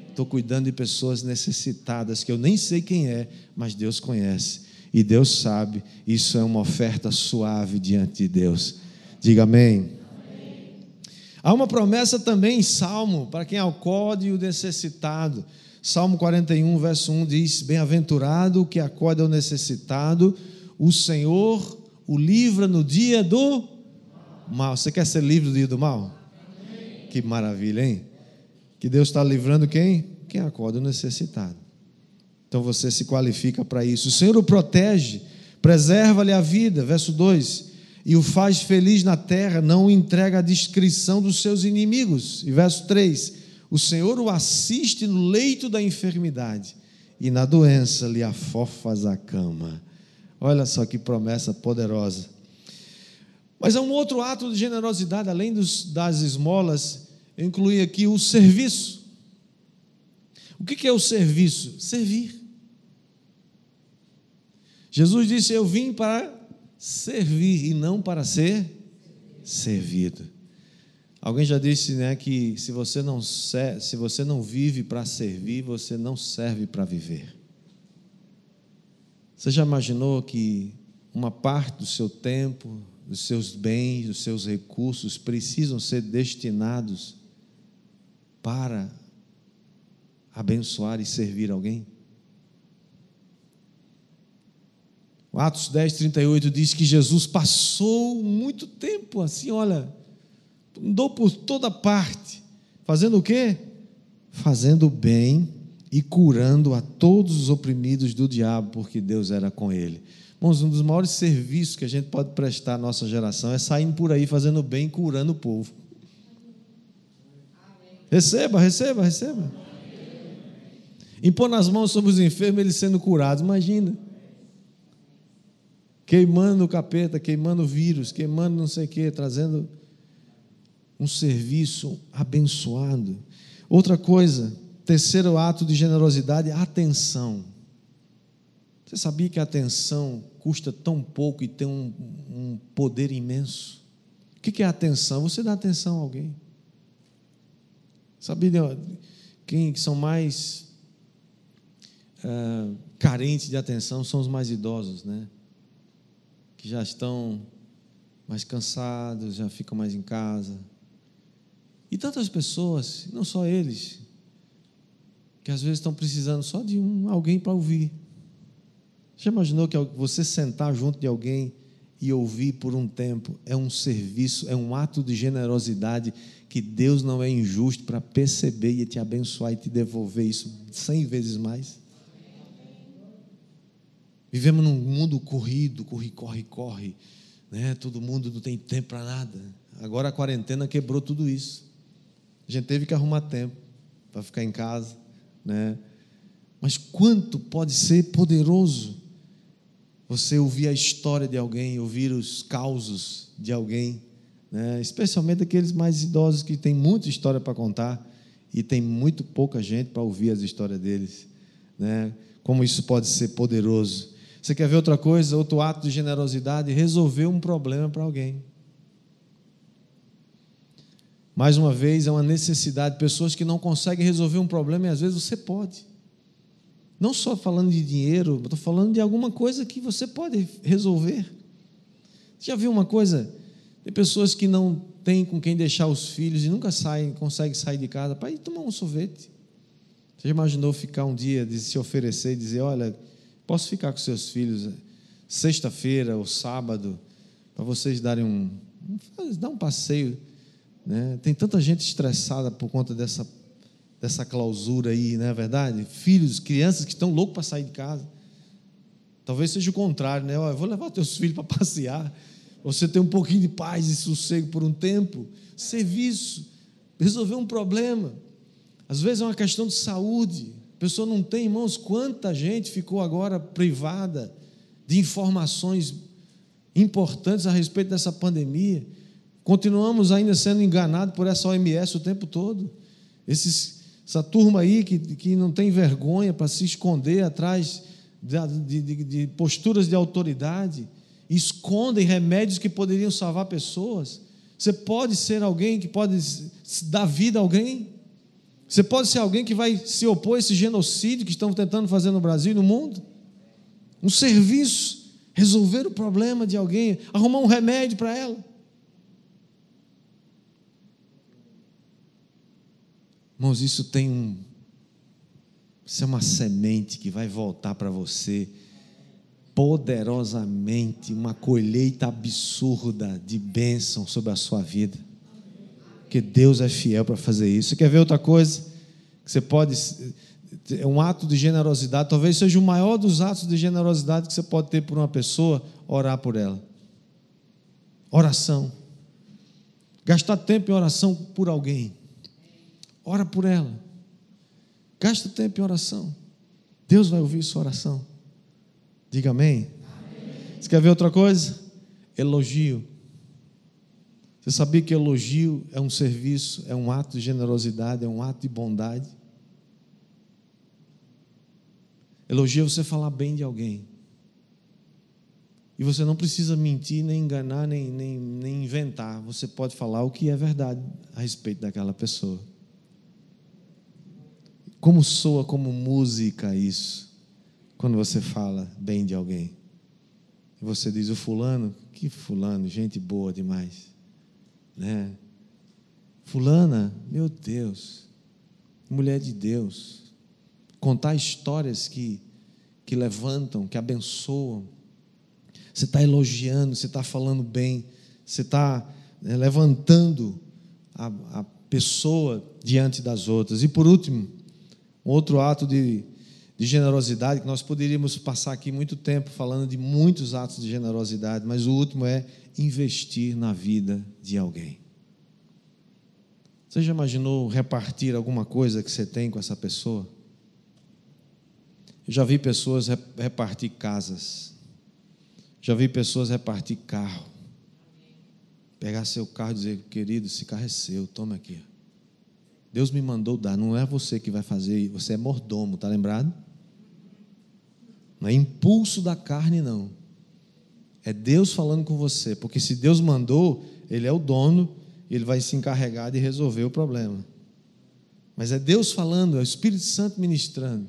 Estou cuidando de pessoas necessitadas, que eu nem sei quem é, mas Deus conhece. E Deus sabe, isso é uma oferta suave diante de Deus. Diga amém. Há uma promessa também em Salmo, para quem acode o necessitado. Salmo 41, verso 1 diz: Bem-aventurado o que acorda o necessitado, o Senhor o livra no dia do mal. Você quer ser livre do dia do mal? Que maravilha, hein? Que Deus está livrando quem? Quem acorda o necessitado. Então você se qualifica para isso. O Senhor o protege, preserva-lhe a vida. Verso 2: E o faz feliz na terra, não o entrega à descrição dos seus inimigos. E verso 3: O Senhor o assiste no leito da enfermidade, e na doença lhe afofas a cama. Olha só que promessa poderosa. Mas há um outro ato de generosidade, além dos, das esmolas, eu incluí aqui o serviço. O que é o serviço? Servir. Jesus disse: Eu vim para servir e não para ser servido. Alguém já disse, né, que se você não se você não vive para servir, você não serve para viver. Você já imaginou que uma parte do seu tempo, dos seus bens, dos seus recursos precisam ser destinados para abençoar e servir alguém? O Atos 10, 38 diz que Jesus passou muito tempo assim, olha, andou por toda parte, fazendo o quê? Fazendo bem e curando a todos os oprimidos do diabo, porque Deus era com ele. Irmãos, um dos maiores serviços que a gente pode prestar à nossa geração é saindo por aí fazendo bem, curando o povo. Receba, receba, receba. Impor nas mãos sobre os enfermos, eles sendo curados, imagina. Queimando o capeta, queimando o vírus, queimando não sei o quê, trazendo um serviço abençoado. Outra coisa, terceiro ato de generosidade, atenção. Você sabia que a atenção custa tão pouco e tem um, um poder imenso? O que é atenção? Você dá atenção a alguém. Sabia quem são mais uh, carentes de atenção são os mais idosos, né? Que já estão mais cansados, já ficam mais em casa. E tantas pessoas, não só eles, que às vezes estão precisando só de um, alguém para ouvir. Já imaginou que você sentar junto de alguém e ouvir por um tempo é um serviço, é um ato de generosidade que Deus não é injusto para perceber e te abençoar e te devolver isso cem vezes mais? Vivemos num mundo corrido, corre, corre, corre, né? Todo mundo não tem tempo para nada. Agora a quarentena quebrou tudo isso. A gente teve que arrumar tempo para ficar em casa, né? Mas quanto pode ser poderoso você ouvir a história de alguém, ouvir os causos de alguém, né? especialmente aqueles mais idosos que têm muita história para contar e tem muito pouca gente para ouvir as histórias deles. Né? Como isso pode ser poderoso. Você quer ver outra coisa? Outro ato de generosidade? Resolver um problema para alguém. Mais uma vez, é uma necessidade. Pessoas que não conseguem resolver um problema e às vezes você pode. Não só falando de dinheiro, estou falando de alguma coisa que você pode resolver. Já viu uma coisa? Tem pessoas que não têm com quem deixar os filhos e nunca saem, conseguem sair de casa para ir tomar um sorvete. Você já imaginou ficar um dia, de se oferecer e dizer: Olha, posso ficar com seus filhos sexta-feira ou sábado, para vocês darem um, um, dar um passeio né? Tem tanta gente estressada por conta dessa, dessa clausura aí, não é verdade? Filhos, crianças que estão loucos para sair de casa. Talvez seja o contrário, né? eu vou levar teus filhos para passear. Você tem um pouquinho de paz e sossego por um tempo. Serviço, resolver um problema. Às vezes é uma questão de saúde. Pessoa não tem, irmãos, quanta gente ficou agora privada de informações importantes a respeito dessa pandemia. Continuamos ainda sendo enganados por essa OMS o tempo todo. Esses, essa turma aí que, que não tem vergonha para se esconder atrás de, de, de posturas de autoridade, escondem remédios que poderiam salvar pessoas. Você pode ser alguém que pode dar vida a alguém. Você pode ser alguém que vai se opor a esse genocídio que estão tentando fazer no Brasil e no mundo. Um serviço, resolver o problema de alguém, arrumar um remédio para ela. Irmãos, isso tem um. Isso é uma semente que vai voltar para você poderosamente uma colheita absurda de bênção sobre a sua vida. Porque Deus é fiel para fazer isso. Você quer ver outra coisa? Que você pode. É um ato de generosidade, talvez seja o maior dos atos de generosidade que você pode ter por uma pessoa, orar por ela. Oração. Gastar tempo em oração por alguém. Ora por ela. Gasta tempo em oração. Deus vai ouvir sua oração. Diga amém. amém. Você quer ver outra coisa? Elogio. Você sabia que elogio é um serviço, é um ato de generosidade, é um ato de bondade? Elogio é você falar bem de alguém. E você não precisa mentir, nem enganar, nem, nem, nem inventar. Você pode falar o que é verdade a respeito daquela pessoa. Como soa como música isso? quando você fala bem de alguém. Você diz o fulano, que fulano, gente boa demais, né? Fulana, meu Deus, mulher de Deus. Contar histórias que que levantam, que abençoam. Você está elogiando, você está falando bem, você está né, levantando a, a pessoa diante das outras. E por último, outro ato de de generosidade, que nós poderíamos passar aqui muito tempo falando de muitos atos de generosidade, mas o último é investir na vida de alguém. Você já imaginou repartir alguma coisa que você tem com essa pessoa? Eu já vi pessoas repartir casas, já vi pessoas repartir carro. Pegar seu carro e dizer, querido, esse carro é seu, toma aqui. Deus me mandou dar, não é você que vai fazer, você é mordomo, tá lembrado? Não é impulso da carne, não. É Deus falando com você, porque se Deus mandou, Ele é o dono, Ele vai se encarregar de resolver o problema. Mas é Deus falando, é o Espírito Santo ministrando.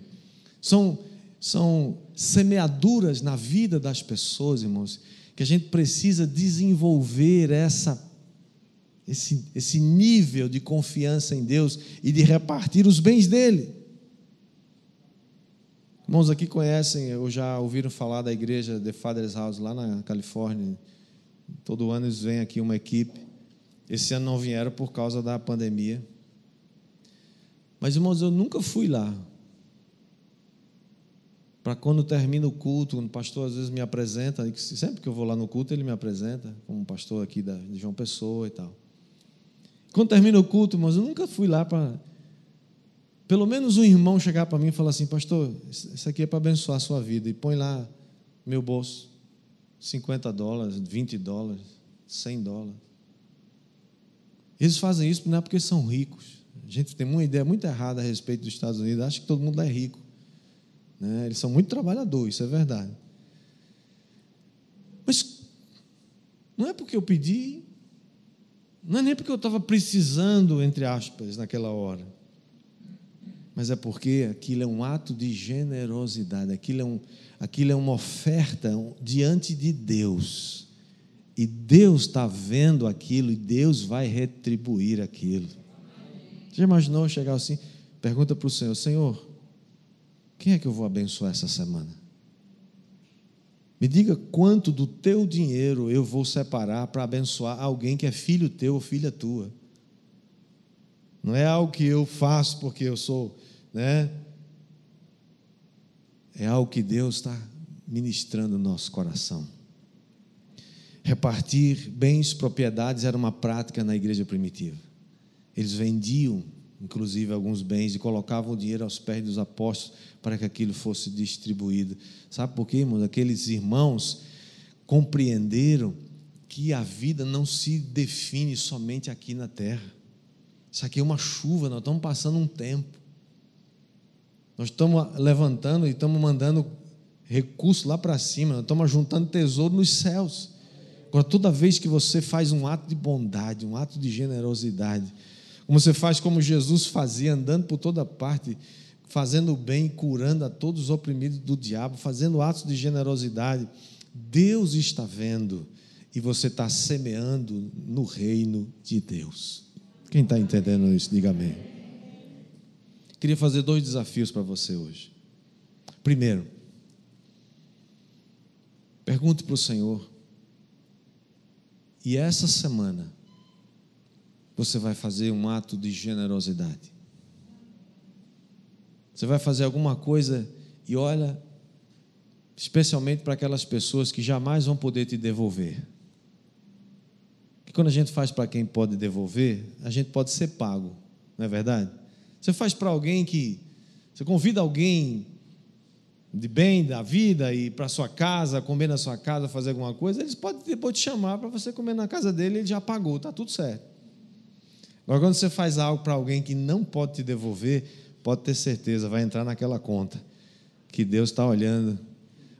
São, são semeaduras na vida das pessoas, irmãos, que a gente precisa desenvolver essa esse, esse nível de confiança em Deus e de repartir os bens dele. Irmãos aqui conhecem, ou já ouviram falar da igreja The Father's House lá na Califórnia. Todo ano eles vêm aqui uma equipe. Esse ano não vieram por causa da pandemia. Mas, irmãos, eu nunca fui lá. Para quando termina o culto, o pastor às vezes me apresenta, sempre que eu vou lá no culto, ele me apresenta, como pastor aqui de João Pessoa e tal. Quando termina o culto, mas eu nunca fui lá para. Pelo menos um irmão chegar para mim e falar assim: Pastor, isso aqui é para abençoar a sua vida. E põe lá meu bolso: 50 dólares, 20 dólares, 100 dólares. Eles fazem isso não é porque são ricos. A gente tem uma ideia muito errada a respeito dos Estados Unidos, acha que todo mundo é rico. Né? Eles são muito trabalhadores, isso é verdade. Mas não é porque eu pedi não é nem porque eu estava precisando, entre aspas, naquela hora. Mas é porque aquilo é um ato de generosidade, aquilo é, um, aquilo é uma oferta diante de Deus. E Deus está vendo aquilo e Deus vai retribuir aquilo. Você já imaginou chegar assim? Pergunta para o Senhor: Senhor, quem é que eu vou abençoar essa semana? Me diga quanto do teu dinheiro eu vou separar para abençoar alguém que é filho teu ou filha tua. Não é algo que eu faço porque eu sou, né? É algo que Deus está ministrando no nosso coração. Repartir bens, propriedades era uma prática na igreja primitiva. Eles vendiam inclusive alguns bens, e colocavam o dinheiro aos pés dos apóstolos para que aquilo fosse distribuído. Sabe por quê, irmãos? Aqueles irmãos compreenderam que a vida não se define somente aqui na terra. Isso aqui é uma chuva, nós estamos passando um tempo. Nós estamos levantando e estamos mandando recursos lá para cima, nós estamos juntando tesouro nos céus. Agora, toda vez que você faz um ato de bondade, um ato de generosidade, como você faz como Jesus fazia, andando por toda parte, fazendo o bem, curando a todos os oprimidos do diabo, fazendo atos de generosidade. Deus está vendo e você está semeando no reino de Deus. Quem está entendendo isso, diga amém. Queria fazer dois desafios para você hoje. Primeiro, Pergunte para o Senhor. E essa semana você vai fazer um ato de generosidade. Você vai fazer alguma coisa e olha, especialmente para aquelas pessoas que jamais vão poder te devolver. Que quando a gente faz para quem pode devolver, a gente pode ser pago, não é verdade? Você faz para alguém que você convida alguém de bem da vida e para sua casa, comer na sua casa, fazer alguma coisa, eles podem depois te chamar para você comer na casa dele, ele já pagou, está tudo certo. Agora, quando você faz algo para alguém que não pode te devolver, pode ter certeza, vai entrar naquela conta que Deus está olhando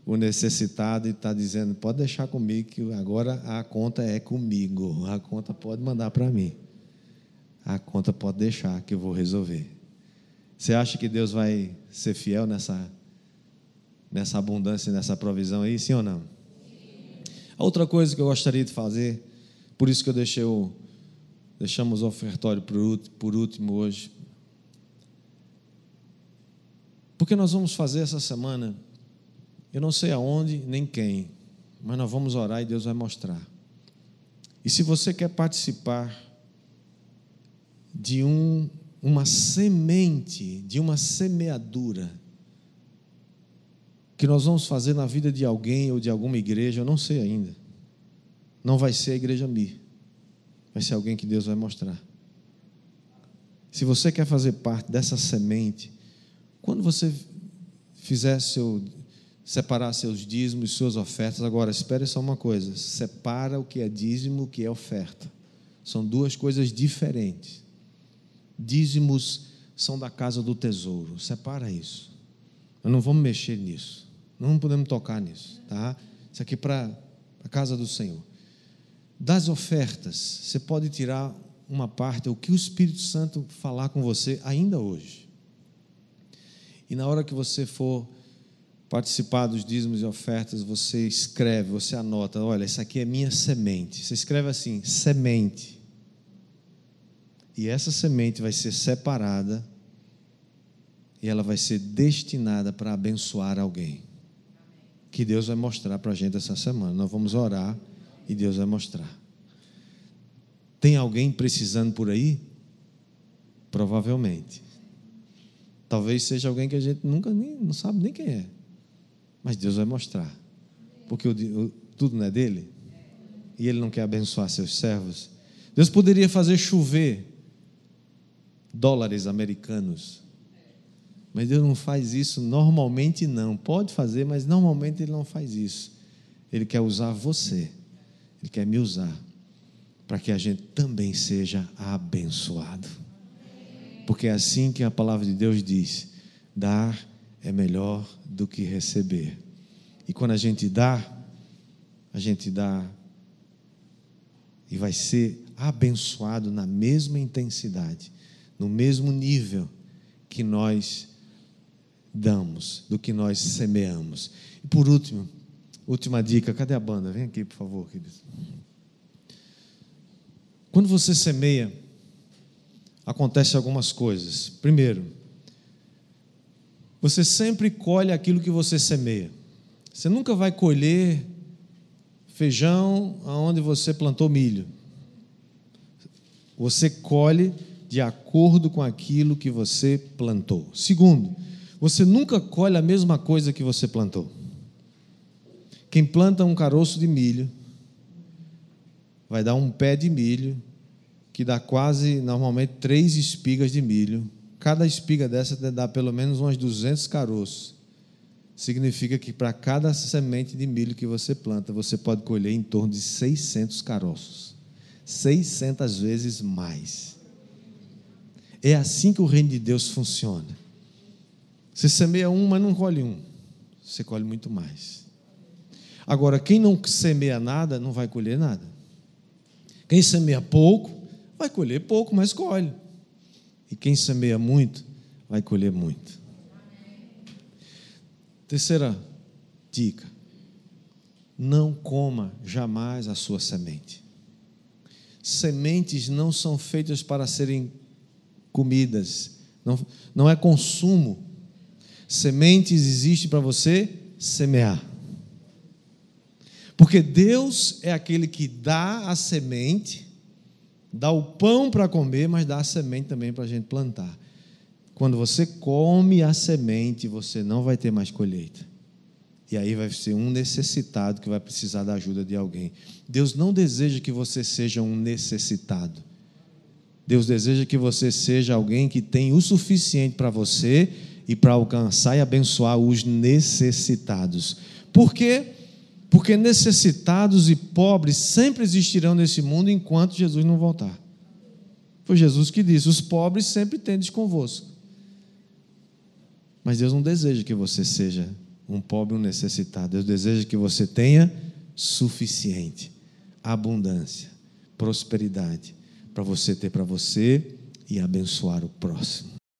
o necessitado e está dizendo: pode deixar comigo, que agora a conta é comigo, a conta pode mandar para mim, a conta pode deixar que eu vou resolver. Você acha que Deus vai ser fiel nessa nessa abundância, nessa provisão aí, sim ou não? A outra coisa que eu gostaria de fazer, por isso que eu deixei o, deixamos o ofertório por último hoje, porque nós vamos fazer essa semana, eu não sei aonde nem quem, mas nós vamos orar e Deus vai mostrar. E se você quer participar de um, uma semente, de uma semeadura, que nós vamos fazer na vida de alguém ou de alguma igreja, eu não sei ainda. Não vai ser a igreja Mi, vai ser alguém que Deus vai mostrar. Se você quer fazer parte dessa semente, quando você fizer seu separar seus dízimos e suas ofertas, agora espere só uma coisa: separa o que é dízimo, o que é oferta. São duas coisas diferentes. Dízimos são da casa do tesouro. Separa isso. Nós não vamos mexer nisso. Não podemos tocar nisso, tá? Isso aqui é para a casa do Senhor. Das ofertas, você pode tirar uma parte, o que o Espírito Santo falar com você ainda hoje. E na hora que você for participar dos dízimos e ofertas, você escreve, você anota, olha, isso aqui é minha semente. Você escreve assim, semente. E essa semente vai ser separada e ela vai ser destinada para abençoar alguém que Deus vai mostrar para a gente essa semana. Nós vamos orar e Deus vai mostrar. Tem alguém precisando por aí? Provavelmente. Talvez seja alguém que a gente nunca nem não sabe nem quem é. Mas Deus vai mostrar. Porque o, o, tudo não é dele. E ele não quer abençoar seus servos. Deus poderia fazer chover dólares americanos mas Deus não faz isso normalmente, não. Pode fazer, mas normalmente Ele não faz isso. Ele quer usar você, Ele quer me usar, para que a gente também seja abençoado. Porque é assim que a palavra de Deus diz: dar é melhor do que receber. E quando a gente dá, a gente dá e vai ser abençoado na mesma intensidade, no mesmo nível que nós damos, do que nós semeamos. E por último, última dica, cadê a banda? Vem aqui, por favor, queridos. Quando você semeia, acontece algumas coisas. Primeiro, você sempre colhe aquilo que você semeia. Você nunca vai colher feijão aonde você plantou milho. Você colhe de acordo com aquilo que você plantou. Segundo, você nunca colhe a mesma coisa que você plantou. Quem planta um caroço de milho vai dar um pé de milho que dá quase, normalmente, três espigas de milho. Cada espiga dessa dá pelo menos uns 200 caroços. Significa que para cada semente de milho que você planta, você pode colher em torno de 600 caroços. 600 vezes mais. É assim que o reino de Deus funciona. Você semeia um, mas não colhe um. Você colhe muito mais. Agora, quem não semeia nada, não vai colher nada. Quem semeia pouco, vai colher pouco, mas colhe. E quem semeia muito, vai colher muito. Terceira dica: não coma jamais a sua semente. Sementes não são feitas para serem comidas, não, não é consumo. Sementes existe para você semear. Porque Deus é aquele que dá a semente, dá o pão para comer, mas dá a semente também para a gente plantar. Quando você come a semente, você não vai ter mais colheita. E aí vai ser um necessitado que vai precisar da ajuda de alguém. Deus não deseja que você seja um necessitado. Deus deseja que você seja alguém que tem o suficiente para você e para alcançar e abençoar os necessitados. Por quê? Porque necessitados e pobres sempre existirão nesse mundo enquanto Jesus não voltar. Foi Jesus que disse: os pobres sempre tendes convosco. Mas Deus não deseja que você seja um pobre, um necessitado. Deus deseja que você tenha suficiente, abundância, prosperidade, para você ter para você e abençoar o próximo.